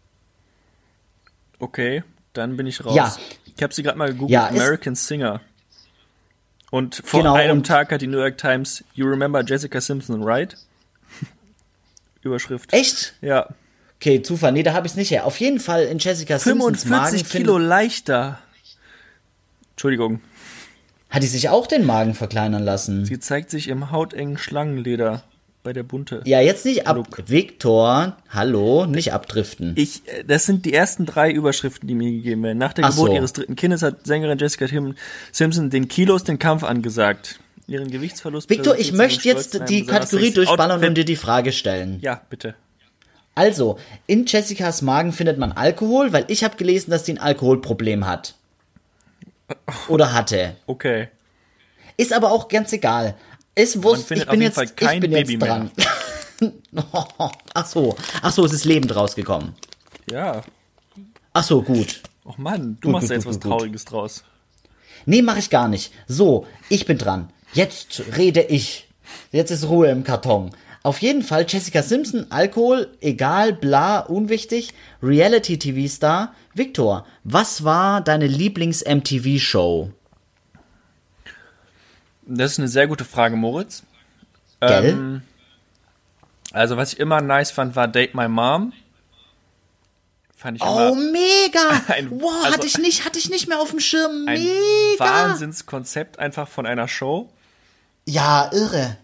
Okay, dann bin ich raus. Ja. Ich habe sie gerade mal gegoogelt. Ja, American Singer. Und vor Genau, einem Tag hat die New York Times You remember Jessica Simpson, right? Überschrift. Echt? Ja. Okay, Zufall. Nee, da habe ich es nicht her. Auf jeden Fall in Jessica Simpsons Magen 45 findet- Kilo leichter. Entschuldigung. hat die sich auch den Magen verkleinern lassen. Sie zeigt sich im hautengen Schlangenleder bei der Bunte. Ja, jetzt nicht ab. Look. Viktor, hallo, nicht abdriften. Ich, äh, das sind die ersten drei Überschriften, die mir gegeben werden. Nach der Ach Geburt so. ihres dritten Kindes hat Sängerin Jessica Simpson den Kilos den Kampf angesagt. Ihren Gewichtsverlust. Viktor, ich sie möchte jetzt die Kategorie durchballern und dir die Frage stellen. Ja, bitte. Also, in Jessicas Magen findet man Alkohol, weil ich habe gelesen, dass die ein Alkoholproblem hat. Oder hatte. Okay. Ist aber auch ganz egal. Ist wurscht, findet ich bin jetzt, ich bin Baby jetzt mehr. dran. (laughs) Ach so, ach so, es ist lebend rausgekommen. Ja. Ach so, gut. Och Mann, du Gut, machst gut, da jetzt gut, was. Trauriges draus. Nee, mache ich gar nicht. So, ich bin dran. Jetzt rede ich. Jetzt ist Ruhe im Karton. Auf jeden Fall Jessica Simpson, Alkohol, egal, bla, unwichtig. Reality-TV-Star. Victor, was war deine Lieblings-MTV-Show? Das ist eine sehr gute Frage, Moritz. Gell? Ähm, also, was ich immer nice fand, war Date My Mom. Fand ich oh, mega! (laughs) Ein- wow, also- hatte ich nicht, hatte ich nicht mehr auf dem Schirm. ein Mega! Wahnsinnskonzept einfach von einer Show. Ja, irre.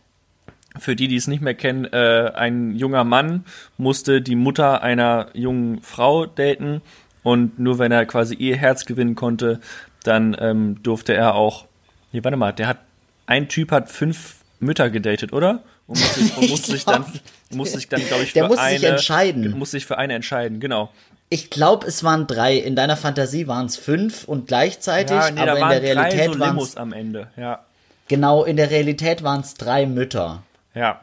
für die, die es nicht mehr kennen, äh, ein junger Mann musste die Mutter einer jungen Frau daten und nur wenn er quasi ihr Herz gewinnen konnte, dann ähm, durfte er auch. Nee, warte mal, der hat ein Typ hat fünf Mütter gedatet, oder? Und musste, (laughs) und musste sich dann, musste sich dann, glaube ich, Der für musste eine sich entscheiden. Musste sich für eine entscheiden, genau. Ich glaube, es waren drei. In deiner Fantasie waren es fünf und gleichzeitig, aber in der Realität so waren es am Ende, ja. Genau in der Realität waren es drei Mütter. Ja.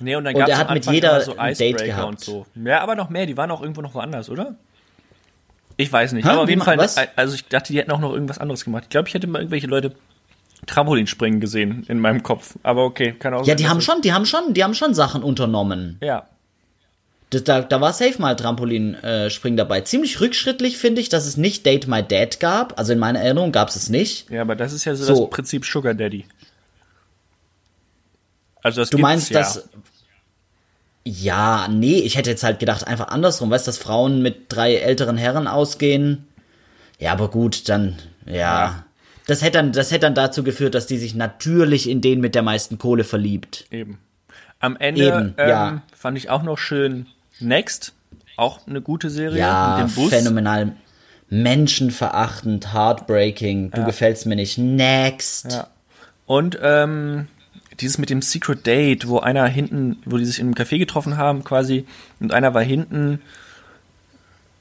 Nee, und dann gab's er hat mit jeder so ein Date gehabt. und so. Ja, aber noch mehr, die waren auch irgendwo noch woanders, oder? Ich weiß nicht. Hä? Aber auf Wie jeden Fall, was? also ich dachte, die hätten auch noch irgendwas anderes gemacht. Ich glaube, ich hätte mal irgendwelche Leute Trampolinspringen gesehen in meinem Kopf. Aber okay, kann auch Ja, sein, die haben es- schon, die haben schon, die haben schon Sachen unternommen. Ja. Das, da, da war safe mal Trampolinspringen äh, dabei. Ziemlich rückschrittlich finde ich, dass es nicht Date My Dad gab. Also in meiner Erinnerung gab es es nicht. Ja, aber das ist ja so, So. das Prinzip Sugar Daddy. Also das Du meinst, ja. dass. Ja, nee, ich hätte jetzt halt gedacht, einfach andersrum, weißt du, dass Frauen mit drei älteren Herren ausgehen. Ja, aber gut, dann, ja. Ja. Das hätte dann, das hätte dann dazu geführt, dass die sich natürlich in den mit der meisten Kohle verliebt. Eben. Am Ende Eben, ähm, ja. fand ich auch noch schön Next. Auch eine gute Serie Ja, mit dem Bus. phänomenal. Menschenverachtend, heartbreaking, du gefällst mir nicht. Next. Ja. Und ähm, dieses mit dem Secret Date, wo einer hinten, wo die sich in einem Café getroffen haben quasi und einer war hinten.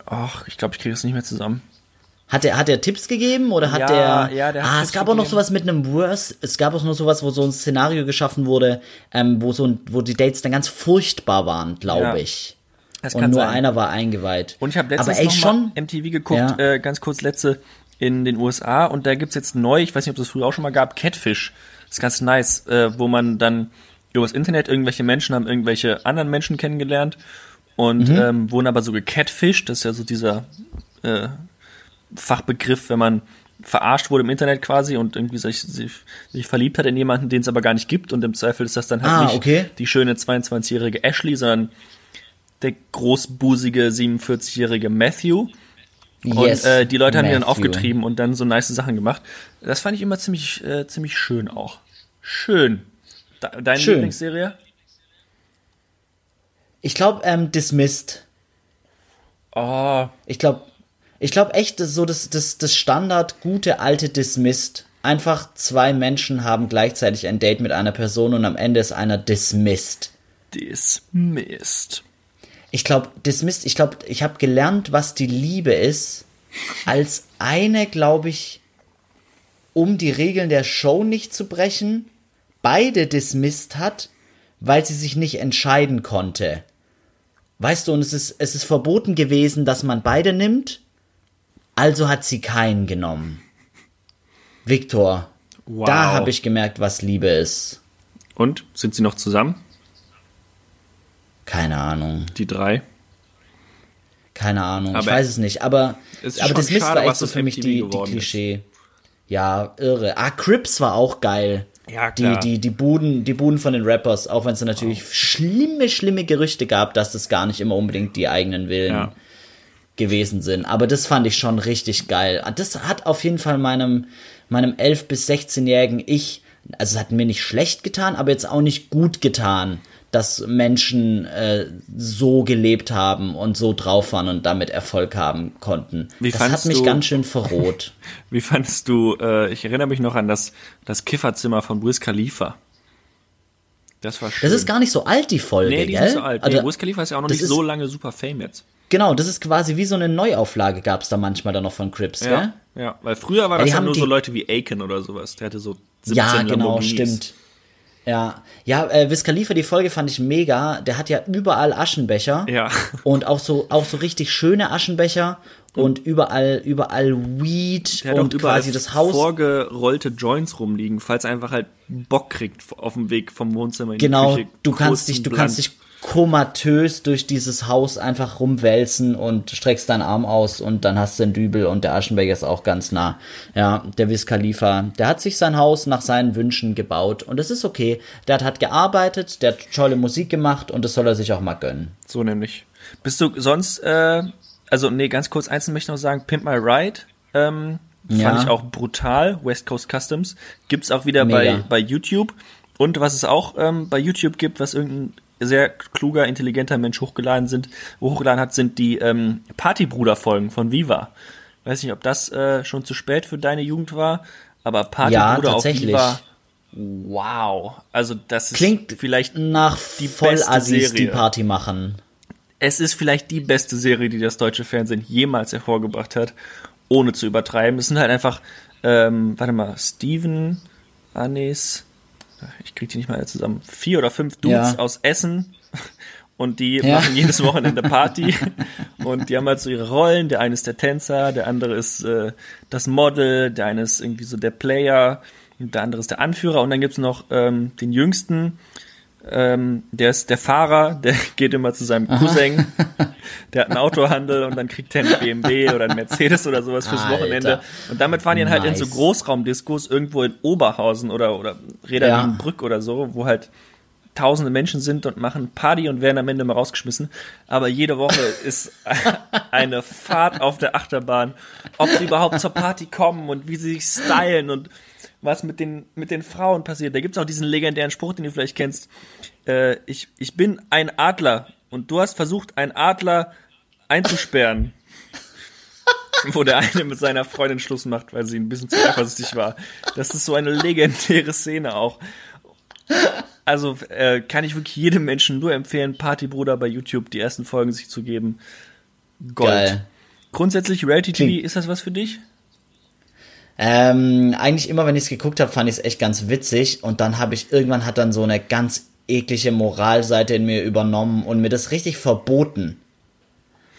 Ach, ich glaube, ich kriege das nicht mehr zusammen. Hat er, hat er Tipps gegeben oder hat Ja, der. ja, der hat ah, Tipps es gab auch noch sowas mit einem Worst. Es gab auch noch sowas, wo so ein Szenario geschaffen wurde, ähm, wo so ein, wo die Dates dann ganz furchtbar waren, glaube Ja, ich. Das Und nur sein. einer war eingeweiht. Und ich habe Aber letztens ey, noch schon. MTV geguckt, äh, ganz kurz letzte in den USA und da gibt's jetzt neu, ich weiß nicht, ob das früher auch schon mal gab, Catfish. Das ist ganz nice, äh, wo man dann über das Internet irgendwelche Menschen haben irgendwelche anderen Menschen kennengelernt und Mhm. ähm, wurden aber so gecatfished, das ist ja so dieser äh, Fachbegriff, wenn man verarscht wurde im Internet quasi und irgendwie sich, sich, sich verliebt hat in jemanden, den es aber gar nicht gibt und im Zweifel ist das dann halt Ah, nicht okay. die schöne 22-jährige Ashley, sondern der großbusige 47-jährige Matthew. Yes, und äh, die Leute haben die dann aufgetrieben und dann so nice Sachen gemacht. Das fand ich immer ziemlich, äh, ziemlich schön auch. Schön. Deine Schön. Lieblingsserie? Ich glaube, ähm, Dismissed. Oh, Ich glaube, ich glaube echt, so das, das, das Standard gute alte Dismissed. Einfach zwei Menschen haben gleichzeitig ein Date mit einer Person und am Ende ist einer dismissed. Dismissed. Ich glaube, dismissed, ich glaube, ich habe gelernt, was die Liebe ist, als eine, glaube ich, um die Regeln der Show nicht zu brechen, beide dismissed hat, weil sie sich nicht entscheiden konnte. Weißt du, und es ist, es ist verboten gewesen, dass man beide nimmt, also hat sie keinen genommen. Viktor, Wow. da habe ich gemerkt, was Liebe ist. Und? Sind sie noch zusammen? Keine Ahnung. Die drei? Keine Ahnung, ich Aber weiß es nicht. Aber, aber das Mist war echt so für mich die, die ist. Klischee. Ja, irre. Ah, Crips war auch geil. Ja, klar. Die, die, die, Buden, die Buden von den Rappers, auch wenn es natürlich schlimme, schlimme Gerüchte gab, dass das gar nicht immer unbedingt die eigenen Willen Ja. gewesen sind. Aber das fand ich schon richtig geil. Ah, Das hat auf jeden Fall meinem, meinem 11- bis 16-jährigen Ich, also es hat mir nicht schlecht getan, aber jetzt auch nicht gut getan, dass Menschen äh, so gelebt haben und so drauf waren und damit Erfolg haben konnten. Wie das hat mich du- ganz schön verroht. (laughs) Wie fandest du, äh, ich erinnere mich noch an das, das Kifferzimmer von Wiz Khalifa. Das war schön. Das ist gar nicht so alt, die Folge, Nee, die gell? ist nicht so alt. Also, nee, Wiz Khalifa ist ja auch noch nicht so lange super Fame jetzt. Genau, das ist quasi wie so eine Neuauflage gab es da manchmal dann noch von Crips, gell? Ja, ja, weil früher war Ja, das ja nur so Leute wie Aiken oder sowas. Der hatte so 17 Ja, genau, stimmt. Ja, ja, äh, Wiz Khalifa, die Folge fand ich mega. Der hat ja überall Aschenbecher. Ja. Und auch so, auch so richtig schöne Aschenbecher und überall, überall Weed Der und überall quasi das Haus. vorgerollte Joints rumliegen, falls er einfach halt Bock kriegt auf dem Weg vom Wohnzimmer in Genau, die Küche. du kannst dich, du Blunt. kannst dich komatös durch dieses Haus einfach rumwälzen und streckst deinen Arm aus und dann hast du den Dübel und der Aschenbecher ist auch ganz nah. Ja, der Wiz Khalifa, der hat sich sein Haus nach seinen Wünschen gebaut und das ist okay. Der hat, hat gearbeitet, der hat tolle Musik gemacht und das soll er sich auch mal gönnen. So nämlich. Bist du sonst, äh, also nee, ganz kurz eins möchte ich noch sagen, Pimp My Ride, ähm, Ja. fand ich auch brutal, West Coast Customs, gibt's auch wieder bei, bei YouTube Und was es auch ähm, bei YouTube gibt, was irgendein sehr kluger, intelligenter Mensch hochgeladen sind, hochgeladen hat, sind die ähm, Partybruder-Folgen von Viva. Weiß nicht, ob das äh, schon zu spät für deine Jugend war, aber Partybruder Ja, auf tatsächlich. Viva. Wow. Also das ist Klingt vielleicht nach die beste die. Party machen. es ist vielleicht die beste Serie, die das deutsche Fernsehen jemals hervorgebracht hat, ohne zu übertreiben. Es sind halt einfach, ähm, warte mal, Steven, Anis, ich krieg die nicht mal zusammen, vier oder fünf Dudes Ja. aus Essen (laughs) und die Ja. machen jedes Wochenende (laughs) Party und die haben halt so ihre Rollen. Der eine ist der Tänzer, der andere ist äh, das Model, der eine ist irgendwie so der Player, der andere ist der Anführer und dann gibt's noch ähm, den Jüngsten, ähm, der ist der Fahrer, der (laughs) geht immer zu seinem Cousin, der hat einen Autohandel und dann kriegt er einen BMW oder einen Mercedes oder sowas fürs Alter. Wochenende. Und damit fahren die dann halt in so Nice. Großraumdiskos irgendwo in Oberhausen oder, oder Räder Ja. Oder so, wo halt tausende Menschen sind und machen Party und werden am Ende mal rausgeschmissen. Aber jede Woche (laughs) ist eine Fahrt auf der Achterbahn, ob sie überhaupt zur Party kommen und wie sie sich stylen und was mit den, mit den Frauen passiert. Da gibt's auch diesen legendären Spruch, den du vielleicht kennst. Äh, ich, ich bin ein Adler und du hast versucht, einen Adler einzusperren. (laughs) Wo der eine mit seiner Freundin Schluss macht, weil sie ein bisschen zu eifersüchtig war. Das ist so eine legendäre Szene auch. Also äh, kann ich wirklich jedem Menschen nur empfehlen, Partybruder bei YouTube die ersten Folgen sich zu geben. Gold. Geil. Grundsätzlich Reality TV, ist das was für dich? Ähm, eigentlich immer, wenn ich es geguckt habe, fand ich es echt ganz witzig. Und dann habe ich irgendwann hat dann so eine ganz eklige Moralseite in mir übernommen und mir das richtig verboten.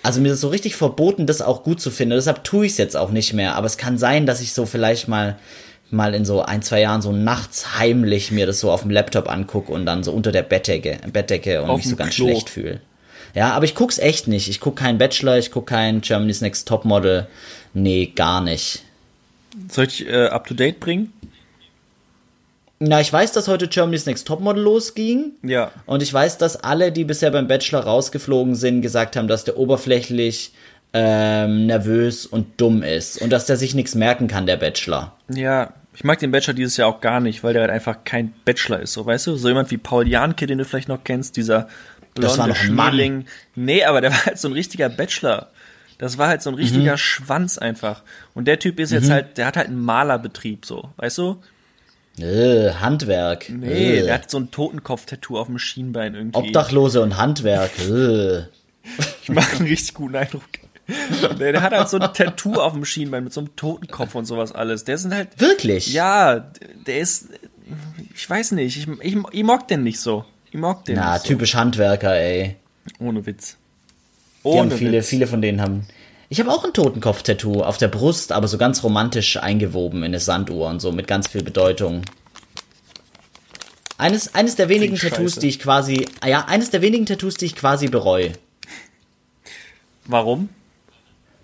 Also mir ist so richtig verboten, das auch gut zu finden. Deshalb tue ich es jetzt auch nicht mehr. Aber es kann sein, dass ich so vielleicht mal mal in so ein, zwei Jahren so nachts heimlich mir das so auf dem Laptop angucke und dann so unter der Bettdecke, Bettdecke und Auf mich so ganz Klo. schlecht fühle. Ja, aber ich guck's echt nicht. Ich guck keinen Bachelor, ich guck keinen Germany's Next Topmodel. Nee, gar nicht. Soll ich äh, up to date bringen? Na, ich weiß, dass heute Germany's Next Topmodel losging. Ja. Und ich weiß, dass alle, die bisher beim Bachelor rausgeflogen sind, gesagt haben, dass der oberflächlich ähm, nervös und dumm ist. Und dass der sich nichts merken kann, der Bachelor. Ja, ich mag den Bachelor dieses Jahr auch gar nicht, weil der halt einfach kein Bachelor ist, so weißt du? So jemand wie Paul Janke, den du vielleicht noch kennst, dieser blonde Das war noch. Schmierling. Nee, aber der (laughs) war halt so ein richtiger Bachelor. Das war halt so ein Mhm. richtiger Schwanz einfach. Und der Typ ist jetzt halt, der hat halt einen Malerbetrieb, so, weißt du? Äh, Handwerk. Nee, äh. der hat so ein Totenkopf-Tattoo auf dem Schienbein irgendwie. Obdachlose und Handwerk. Äh. (laughs) Ich mache einen richtig guten Eindruck. Der, der hat halt so ein Tattoo auf dem Schienbein mit so einem Totenkopf und sowas alles. Der sind halt, Wirklich? ja, der ist, ich weiß nicht, ich, ich, ich mag den nicht so. Ich mag den Na, nicht so. typisch Handwerker, ey. Ohne Witz. Ohne viele, Witz. viele von denen haben. Ich habe auch ein Totenkopf-Tattoo auf der Brust, aber so ganz romantisch eingewoben in eine Sanduhr und so mit ganz viel Bedeutung. Eines, eines der wenigen Klingt Tattoos, scheiße. die ich quasi, ja, eines der wenigen Tattoos, die ich quasi bereue. Warum?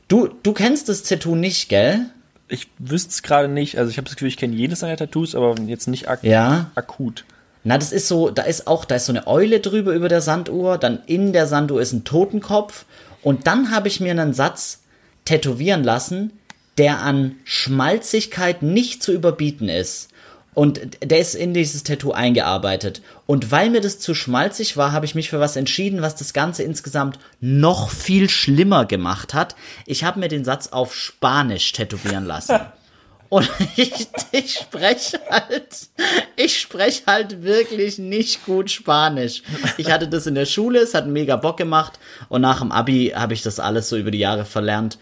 Du, du kennst das Tattoo nicht, gell? Ich wüsste es gerade nicht. Also ich habe das Gefühl, ich kenne jedes seiner Tattoos, aber jetzt nicht ak Ja. akut. Na, das ist so, da ist auch, da ist so eine Eule drüber über der Sanduhr, dann in der Sanduhr ist ein Totenkopf und dann habe ich mir einen Satz tätowieren lassen, der an Schmalzigkeit nicht zu überbieten ist. Und der ist in dieses Tattoo eingearbeitet. Und weil mir das zu schmalzig war, habe ich mich für was entschieden, was das Ganze insgesamt noch viel schlimmer gemacht hat. Ich habe mir den Satz auf Spanisch tätowieren lassen. (laughs) Und ich, ich spreche halt, ich spreche halt wirklich nicht gut Spanisch. Ich hatte das in der Schule, es hat mega Bock gemacht und nach dem Abi habe ich das alles so über die Jahre verlernt.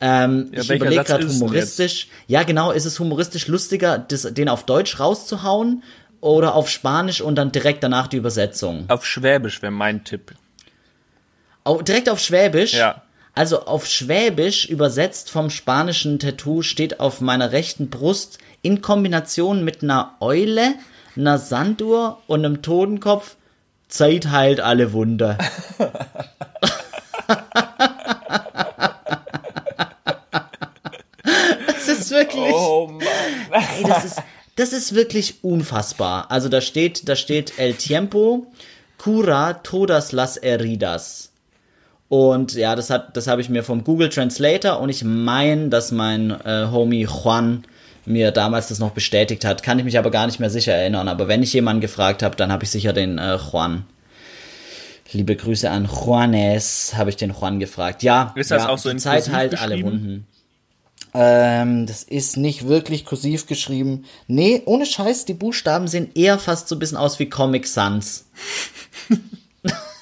Ähm, Ja, ich überlege gerade humoristisch. Ja, genau, ist es humoristisch lustiger, das, den auf Deutsch rauszuhauen oder auf Spanisch und dann direkt danach die Übersetzung? Auf Schwäbisch wäre mein Tipp. Oh, direkt auf Schwäbisch? Ja. Also auf Schwäbisch übersetzt vom spanischen Tattoo steht auf meiner rechten Brust in Kombination mit einer Eule, einer Sanduhr und einem Totenkopf Zeit heilt alle Wunder. (laughs) Es ist wirklich. Oh Mann. Ey, das ist, das ist wirklich unfassbar. Also da steht, da steht El Tiempo, cura todas las heridas. Und ja, das hat, das habe ich mir vom Google Translator und ich meine, dass mein äh, Homie Juan mir damals das noch bestätigt hat. Kann ich mich aber gar nicht mehr sicher erinnern. Aber wenn ich jemanden gefragt habe, dann habe ich sicher den äh, Juan. Liebe Grüße an Juanes, habe ich den Juan gefragt. Ja, Ist das ja, auch so in Zeit halt alle? Wunden. Ähm, das ist nicht wirklich kursiv geschrieben. Nee, ohne Scheiß, die Buchstaben sehen eher fast so ein bisschen aus wie Comic Sans. (laughs)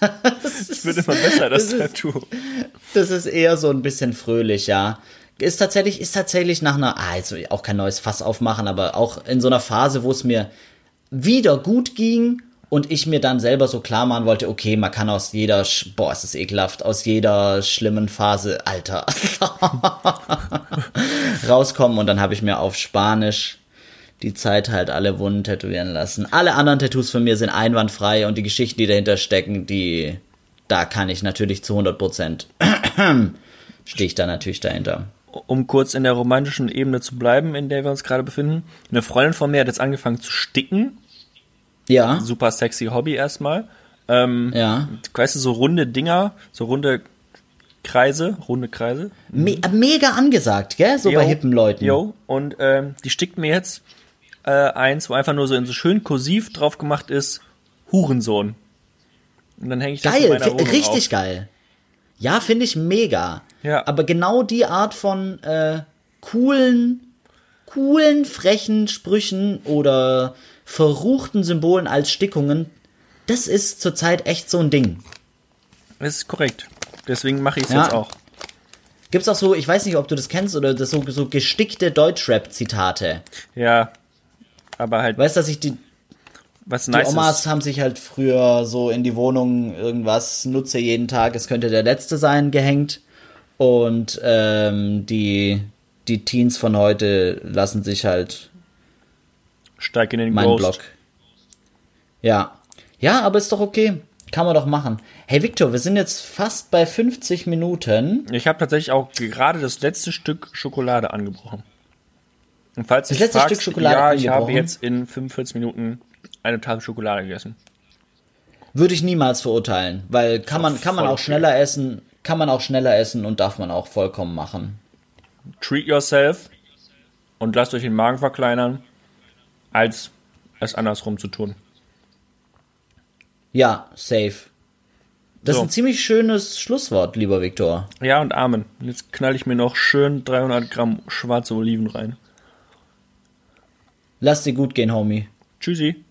(laughs) Das wird immer besser, das, Das ist- Tattoo. Das ist eher so ein bisschen fröhlich, ja. Ist tatsächlich, ist tatsächlich nach einer, ah, also auch kein neues Fass aufmachen, aber auch in so einer Phase, wo es mir wieder gut ging und ich mir dann selber so klar machen wollte, okay, man kann aus jeder, boah, es ist ekelhaft, aus jeder schlimmen Phase, Alter, (laughs) rauskommen und dann habe ich mir auf Spanisch die Zeit halt alle Wunden tätowieren lassen. Alle anderen Tattoos von mir sind einwandfrei und die Geschichten, die dahinter stecken, die, da kann ich natürlich zu 100 Prozent, (clears throat) stehe ich da natürlich dahinter. Um kurz in der romantischen Ebene zu bleiben, in der wir uns gerade befinden. Eine Freundin von mir hat jetzt angefangen zu sticken. Ja, Super sexy Hobby erstmal. Ähm, ja. Weißt du, so runde Dinger, so runde Kreise, runde Kreise. Me mega angesagt, gell? So bei Jo, hippen Leuten. Jo, und ähm, die stickt mir jetzt äh, eins, wo einfach nur so in so schön kursiv drauf gemacht ist, Hurensohn. Und dann hänge ich das in Geil, meiner fi- Wohnung richtig auf. geil. Ja, finde ich mega. Ja. Aber genau die Art von äh, coolen, coolen, frechen Sprüchen oder verruchten Symbolen als Stickungen, das ist zurzeit echt so ein Ding. Das ist korrekt. Deswegen mache ich es Ja. jetzt auch. Gibt's auch so, ich weiß nicht, ob du das kennst, oder das so, so gestickte Deutschrap-Zitate. Ja. Aber halt, Weißt du, dass ich die, was die nice Omas ist. haben sich halt früher so in die Wohnung irgendwas, nutze jeden Tag, es könnte der letzte sein, gehängt. Und ähm, die, die Teens von heute lassen sich halt Steig in den meinen Ghost. Blog. Ja. Ja, aber ist doch okay. Kann man doch machen. Hey Victor, wir sind jetzt fast bei 50 Minuten. Ich habe tatsächlich auch gerade das letzte Stück Schokolade angebrochen. Und falls Das letzte fragst, Stück Schokolade ja, ich habe jetzt in 45 Minuten eine Tafel Schokolade gegessen. Würde ich niemals verurteilen, weil kann man, kann man auch okay. schneller essen, kann man auch schneller essen und darf man auch vollkommen machen. Treat yourself und lasst euch den Magen verkleinern, als es andersrum zu tun. Ja, safe. Das So. ist ein ziemlich schönes Schlusswort, lieber Viktor. Ja, und Amen. Jetzt knall ich mir noch schön 300 Gramm schwarze Oliven rein. Lass dir gut gehen, Homie. Tschüssi.